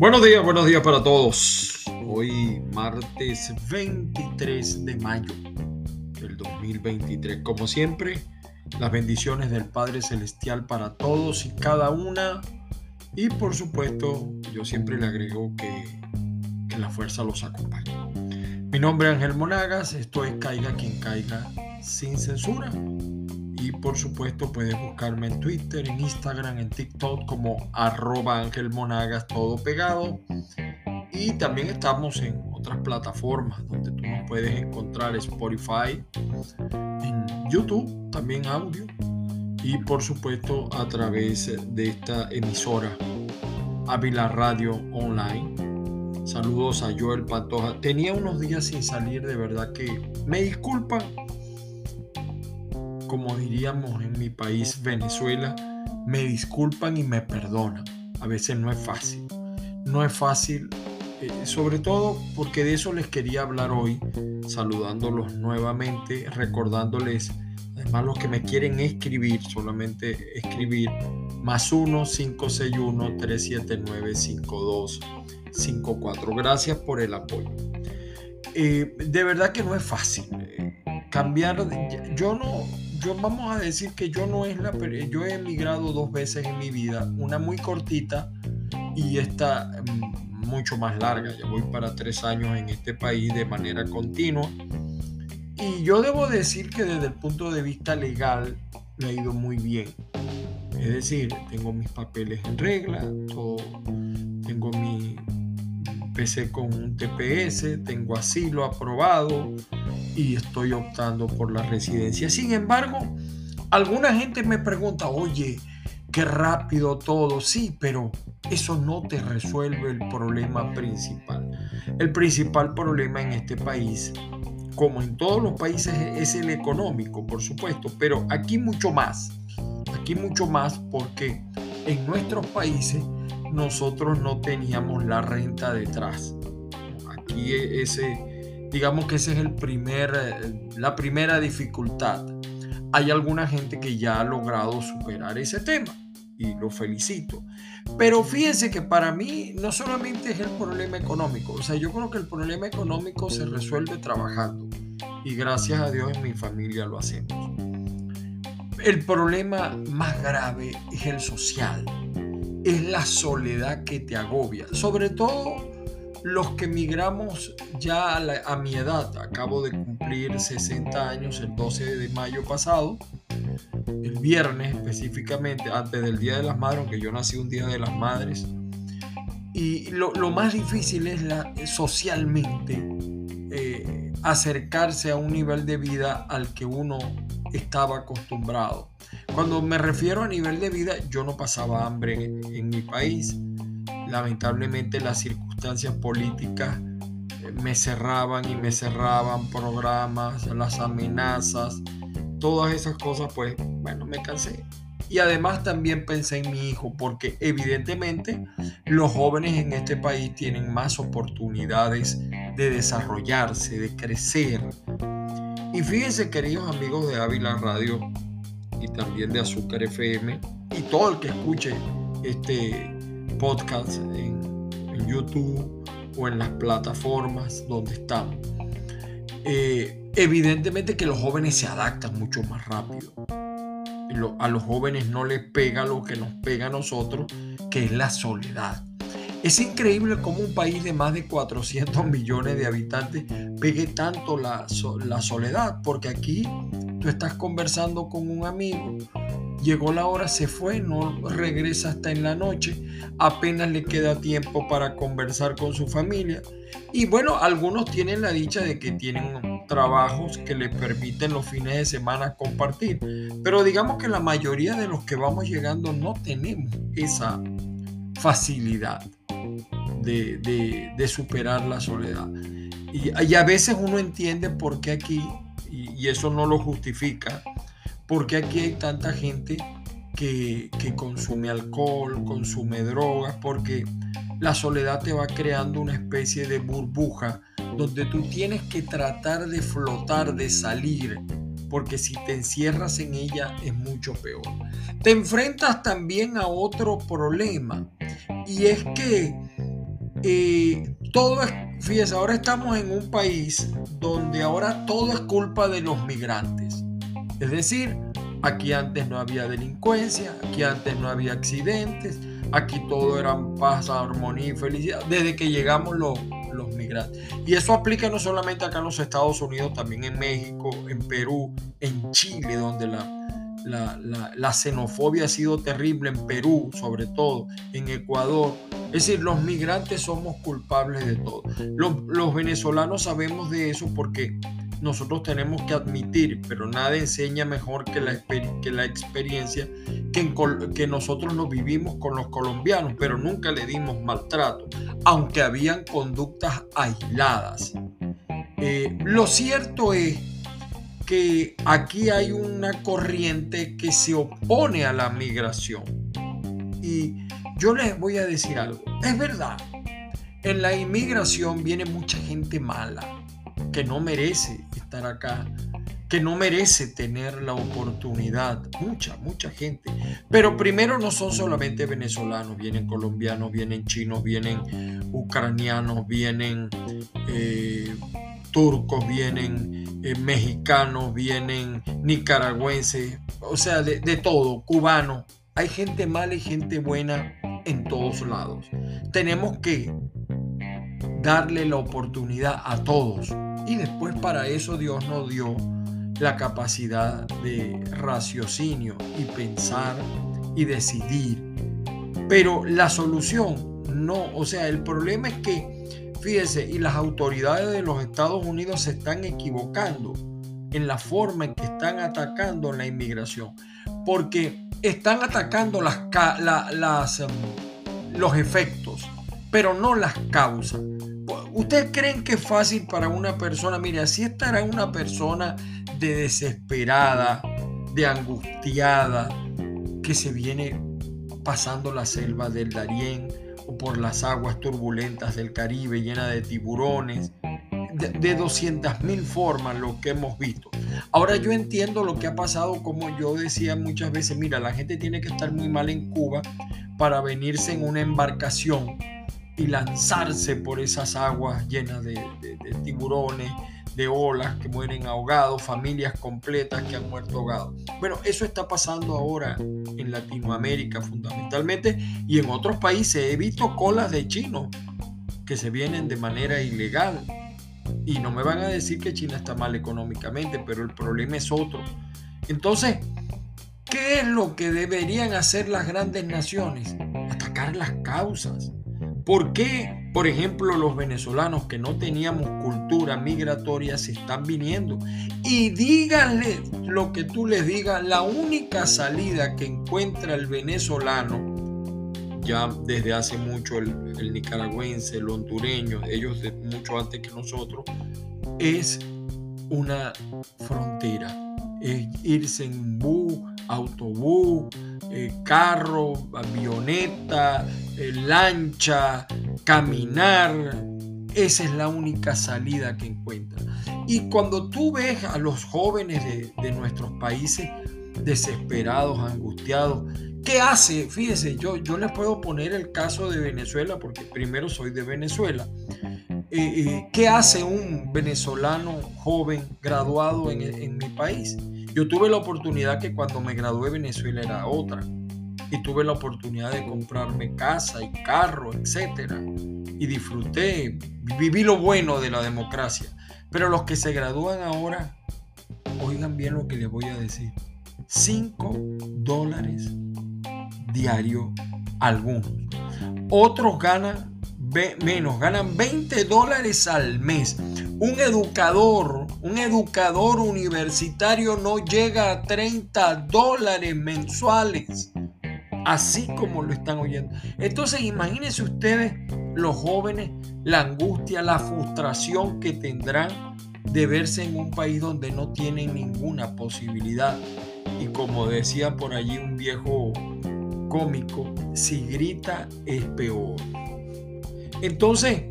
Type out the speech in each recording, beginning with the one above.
Buenos días, buenos días para todos. Hoy martes 23 de mayo del 2023. Como siempre, las bendiciones del Padre Celestial para todos y cada una. Y por supuesto, yo siempre le agrego que, que la fuerza los acompañe. Mi nombre es Ángel Monagas, esto es Caiga quien caiga sin censura. Y por supuesto puedes buscarme en Twitter, en Instagram, en TikTok como arroba Ángel Monagas, todo pegado. Y también estamos en otras plataformas donde tú nos puedes encontrar Spotify, en YouTube, también audio. Y por supuesto a través de esta emisora, Ávila Radio Online. Saludos a Joel Pantoja. Tenía unos días sin salir, de verdad que me disculpan como diríamos en mi país, Venezuela, me disculpan y me perdonan. A veces no es fácil. No es fácil, eh, sobre todo porque de eso les quería hablar hoy, saludándolos nuevamente, recordándoles, además los que me quieren escribir, solamente escribir, más 1-561-379-5254. Gracias por el apoyo. Eh, de verdad que no es fácil. Eh, cambiar, yo no, yo vamos a decir que yo no es la yo he emigrado dos veces en mi vida, una muy cortita y esta mm, mucho más larga. Ya voy para tres años en este país de manera continua. Y yo debo decir que desde el punto de vista legal me ha ido muy bien. Es decir, tengo mis papeles en regla, tengo mi PC con un TPS, tengo asilo aprobado, y estoy optando por la residencia. Sin embargo, alguna gente me pregunta, oye, qué rápido todo, sí, pero eso no te resuelve el problema principal. El principal problema en este país, como en todos los países, es el económico, por supuesto, pero aquí mucho más. Aquí mucho más porque en nuestros países nosotros no teníamos la renta detrás. Aquí ese Digamos que esa es el primer, eh, la primera dificultad. Hay alguna gente que ya ha logrado superar ese tema y lo felicito. Pero fíjense que para mí no solamente es el problema económico, o sea, yo creo que el problema económico se resuelve trabajando y gracias a Dios en mi familia lo hacemos. El problema más grave es el social, es la soledad que te agobia, sobre todo los que migramos ya a, mi edad, acabo de cumplir 60 años el 12 de mayo pasado, el viernes específicamente, antes del Día de las Madres, aunque yo nací un Día de las Madres, y lo, más difícil es la, socialmente eh, acercarse a un nivel de vida al que uno estaba acostumbrado. Cuando me refiero a nivel de vida, yo no pasaba hambre en mi país lamentablemente las circunstancias políticas eh, me cerraban y me cerraban programas, las amenazas, todas esas cosas, pues bueno, me cansé. Y además también pensé en mi hijo, porque evidentemente los jóvenes en este país tienen más oportunidades de desarrollarse, de crecer. Y fíjense, queridos amigos de Ávila Radio y también de Azúcar FM, y todo el que escuche este podcast en, YouTube o en las plataformas donde estamos. Eh, evidentemente que los jóvenes se adaptan mucho más rápido. a los jóvenes no les pega lo que nos pega a nosotros, que es la soledad. Es increíble cómo un país de más de 400 millones de habitantes pegue tanto la, soledad, porque aquí tú estás conversando con un amigo llegó la hora, se fue, no regresa hasta en la noche, apenas le queda tiempo para conversar con su familia. Y bueno, algunos tienen la dicha de que tienen trabajos que les permiten los fines de semana compartir, pero digamos que la mayoría de los que vamos llegando no tenemos esa facilidad de, superar la soledad. Y, a veces uno entiende por qué aquí, y eso no lo justifica, porque aquí hay tanta gente que, consume alcohol, consume drogas, porque la soledad te va creando una especie de burbuja donde tú tienes que tratar de flotar, de salir, porque si te encierras en ella es mucho peor. Te enfrentas también a otro problema y es que Y todo es, fíjese, ahora estamos en un país donde ahora todo es culpa de los migrantes. Es decir, aquí antes no había delincuencia, aquí antes no había accidentes, aquí todo era paz, armonía y felicidad, desde que llegamos los, los migrantes. Y eso aplica no solamente acá en los Estados Unidos, también en México, en Perú, en Chile, donde la, la, xenofobia ha sido terrible, en Perú sobre todo, en Ecuador. Es decir, los migrantes somos culpables de todo. Los, los venezolanos sabemos de eso porque nosotros tenemos que admitir, pero nada enseña mejor que la, que la experiencia que, que nosotros lo vivimos con los colombianos, pero nunca le dimos maltrato, aunque habían conductas aisladas. Eh, lo cierto es que aquí hay una corriente que se opone a la migración. Y yo les voy a decir algo, es verdad, en la inmigración viene mucha gente mala que no merece estar acá, que no merece tener la oportunidad. Mucha, mucha gente. Pero primero no son solamente venezolanos, vienen colombianos, vienen chinos, vienen ucranianos, vienen eh, turcos, vienen eh, mexicanos, vienen nicaragüenses, o sea, de, de todo, cubanos. Hay gente mala y gente buena en todos lados. Tenemos que darle la oportunidad a todos y después para eso Dios nos dio la capacidad de raciocinio y pensar y decidir. Pero la solución no, o sea, el problema es que, fíjese, y las autoridades de los Estados Unidos se están equivocando en la forma en que están atacando la inmigración, porque están atacando las, em, los efectos, pero no las causas. ¿Ustedes creen que es fácil para una persona? Mire, así estará una persona de desesperada, de angustiada, que se viene pasando la selva del Darién por las aguas turbulentas del Caribe llena de tiburones, de, de 200 mil formas lo que hemos visto. Ahora yo entiendo lo que ha pasado, como yo decía muchas veces, mira, la gente tiene que estar muy mal en Cuba para venirse en una embarcación y lanzarse por esas aguas llenas de, tiburones, de olas que mueren ahogados, familias completas que han muerto ahogados. Bueno, eso está pasando ahora en Latinoamérica fundamentalmente y en otros países. He visto colas de chinos que se vienen de manera ilegal. Y no me van a decir que China está mal económicamente, pero el problema es otro. Entonces, ¿qué es lo que deberían hacer las grandes naciones? Atacar las causas ¿Por qué, por ejemplo, los venezolanos que no teníamos cultura migratoria se están viniendo? Y díganle lo que tú les digas, la única salida que encuentra el venezolano, ya desde hace mucho el, nicaragüense, el hondureño, ellos de mucho antes que nosotros, es una frontera, es irse en bus, autobús, eh, carro, avioneta, eh, lancha, caminar. Esa es la única salida que encuentran. Y cuando tú ves a los jóvenes de, nuestros países desesperados, angustiados, ¿qué hace? Fíjese, yo, yo les puedo poner el caso de Venezuela porque primero soy de Venezuela. Eh, ¿Qué hace un venezolano joven graduado en, en mi país? Yo tuve la oportunidad que cuando me gradué Venezuela era otra. Y tuve la oportunidad de comprarme casa y carro, etc. Y disfruté, viví lo bueno de la democracia. Pero los que se gradúan ahora, oigan bien lo que les voy a decir. 5 dólares diario algunos. Otros ganan menos, ganan 20 dólares al mes. Un educador, un educador universitario no llega a 30 dólares mensuales. Así como lo están oyendo. Entonces imagínense ustedes, los jóvenes, la angustia, la frustración que tendrán de verse en un país donde no tienen ninguna posibilidad. Y como decía por allí un viejo cómico, si grita es peor. Entonces,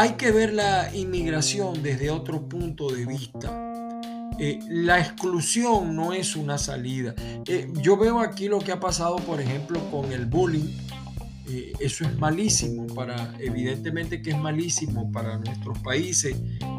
hay que ver la inmigración desde otro punto de vista. Eh, la exclusión no es una salida. Eh, yo veo aquí lo que ha pasado, por ejemplo, con el bullying eh, eso es malísimo para, evidentemente que es malísimo para nuestros países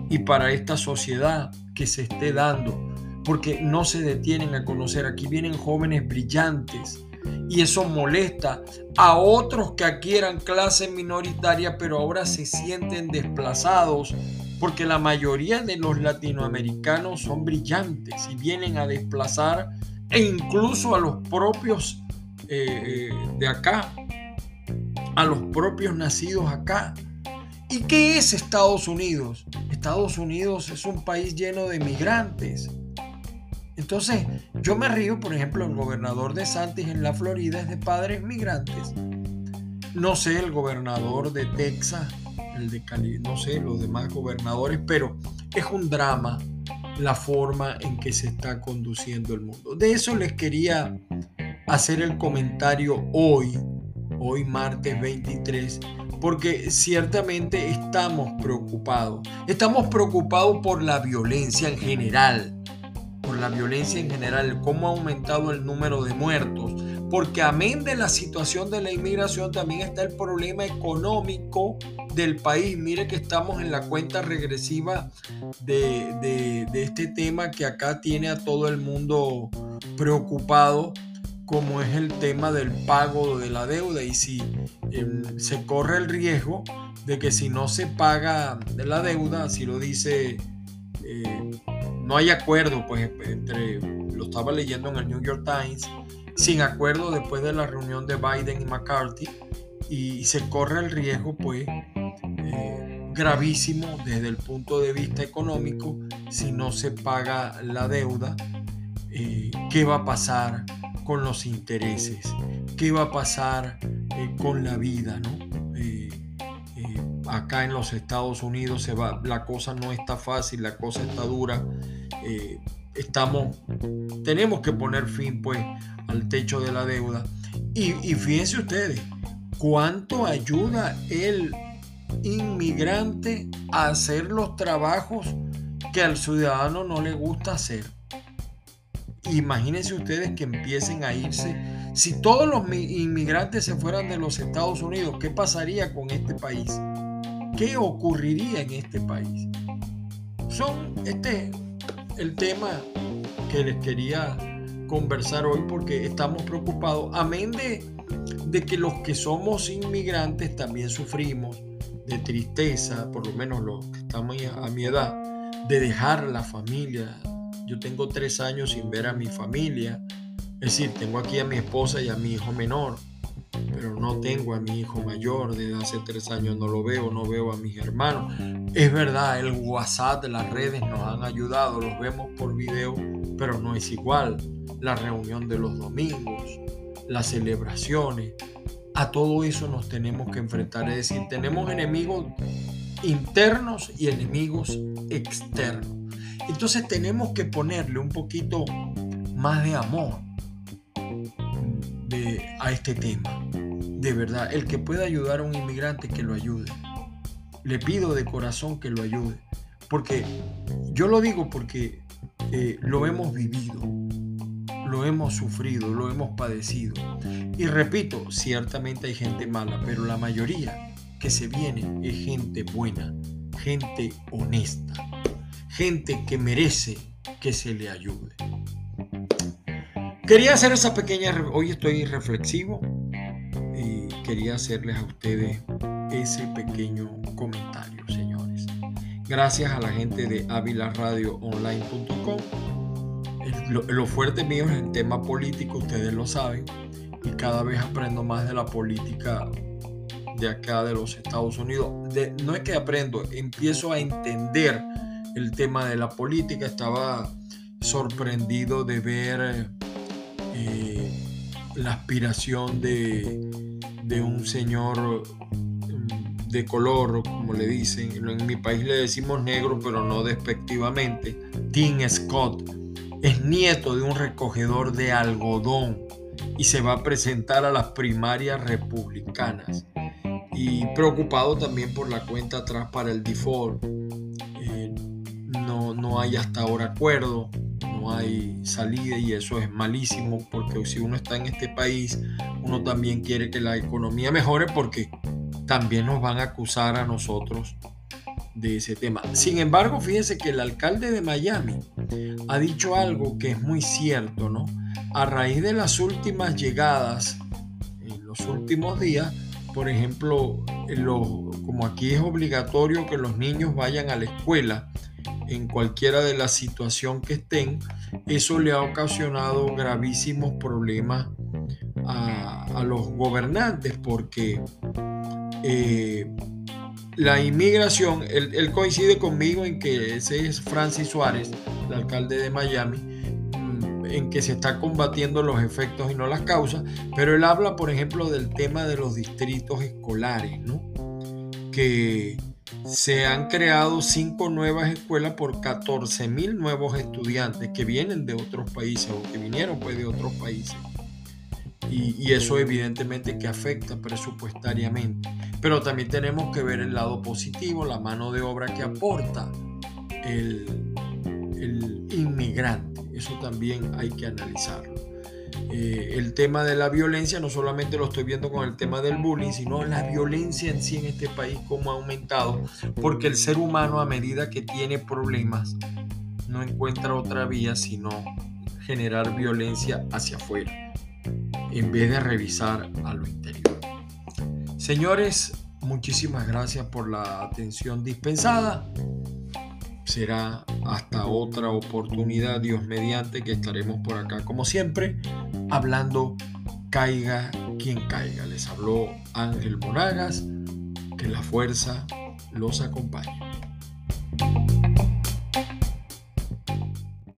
y para esta sociedad que se esté dando, porque no se detienen a conocer. Aquí vienen jóvenes brillantes y eso molesta a otros que aquí eran clase minoritaria, pero ahora se sienten desplazados porque la mayoría de los latinoamericanos son brillantes y vienen a desplazar e incluso a los propios eh, eh, de acá, a los propios nacidos acá. ¿Y qué es Estados Unidos? Estados Unidos es un país lleno de migrantes. Entonces, yo me río, por ejemplo, el gobernador de Santis en la Florida es de padres migrantes. No sé, el gobernador de Texas, el de Cali, no sé, los demás gobernadores, pero es un drama la forma en que se está conduciendo el mundo. De eso les quería hacer el comentario hoy, hoy martes 23, porque ciertamente estamos preocupados. Estamos preocupados por la violencia en general, la violencia en general, cómo ha aumentado el número de muertos, porque amén de la situación de la inmigración también está el problema económico del país. Mire que estamos en la cuenta regresiva de, de este tema que acá tiene a todo el mundo preocupado como es el tema del pago de la deuda y si em, se corre el riesgo de que si no se paga de la deuda, así lo dice, eh, no hay acuerdo, pues entre, lo estaba leyendo en el New York Times, sin acuerdo después de la reunión de Biden y McCarthy y se corre el riesgo, pues, eh, gravísimo desde el punto de vista económico si no se paga la deuda. Eh, ¿Qué va a pasar? con los intereses, qué va a pasar eh, con la vida, ¿no? Acá en los Estados Unidos se va, la cosa no está fácil, la cosa está dura. Estamos, tenemos que poner fin pues al techo de la deuda. Y, y fíjense ustedes, cuánto ayuda el inmigrante a hacer los trabajos que al ciudadano no le gusta hacer. Imagínense ustedes que empiecen a irse. Si todos los inmigrantes se fueran de los Estados Unidos, ¿qué pasaría con este país? ¿Qué ocurriría en este país? Son este el tema que les quería conversar hoy porque estamos preocupados. Amén de, de que los que somos inmigrantes también sufrimos de tristeza, por lo menos los que estamos a mi edad, de dejar la familia, yo tengo tres años sin ver a mi familia. Es decir, tengo aquí a mi esposa y a mi hijo menor, pero no tengo a mi hijo mayor. Desde hace tres años no lo veo, no veo a mis hermanos. Es verdad, el WhatsApp, las redes nos han ayudado, los vemos por video, pero no es igual. La reunión de los domingos, las celebraciones, a todo eso nos tenemos que enfrentar. Es decir, tenemos enemigos internos y enemigos externos. Entonces tenemos que ponerle un poquito más de amor a este tema. De verdad, el que pueda ayudar a un inmigrante, que lo ayude. Le pido de corazón que lo ayude. Porque yo lo digo porque eh, lo hemos vivido, lo hemos sufrido, lo hemos padecido. Y repito, ciertamente hay gente mala, pero la mayoría que se viene es gente buena, gente honesta gente que merece que se le ayude. Quería hacer esa pequeña, hoy estoy reflexivo y quería hacerles a ustedes ese pequeño comentario, señores. Gracias a la gente de avilaradioonline.com. Lo, lo fuerte mío es el tema político, ustedes lo saben, y cada vez aprendo más de la política de acá de los Estados Unidos. no es que aprendo, empiezo a entender el tema de la política, estaba sorprendido de ver eh, la aspiración de, de, un señor mm, de color, como le dicen, en mi país le decimos negro, pero no despectivamente, Tim Scott, es nieto de un recogedor de algodón y se va a presentar a las primarias republicanas. Y preocupado también por la cuenta atrás para el default. No hay hasta ahora acuerdo, hay salida y eso es malísimo porque si uno está en este país, uno también quiere que la economía mejore porque también nos van a acusar a nosotros de ese tema. Sin embargo, fíjense que el alcalde de Miami ha dicho algo que es muy cierto, ¿no? A raíz de las últimas llegadas, en los últimos días, por ejemplo, como aquí es obligatorio que los niños vayan a la escuela, en cualquiera de la situación que estén, eso le ha ocasionado gravísimos problemas a, los gobernantes porque eh, la inmigración, él, coincide conmigo en que ese es Francis Suárez, el alcalde de Miami, mm, en que se está combatiendo los efectos y no las causas, pero él habla, por ejemplo, del tema de los distritos escolares, ¿no? Que se han creado cinco nuevas escuelas por 14 mil nuevos estudiantes que vienen de otros países o que vinieron pues de otros países. Y, eso evidentemente que afecta presupuestariamente. Pero también tenemos que ver el lado positivo, la mano de obra que aporta el, el inmigrante. Eso también hay que analizarlo. Eh, el tema de la violencia no solamente lo estoy viendo con el tema del bullying, sino la violencia en sí en este país como ha aumentado, porque el ser humano a medida que tiene problemas no encuentra otra vía sino generar violencia hacia afuera, en vez de revisar a lo interior. Señores, muchísimas gracias por la atención dispensada será hasta otra oportunidad, Dios mediante, que estaremos por acá, como siempre, hablando caiga quien caiga. Les habló Ángel Monagas, que la fuerza los acompañe.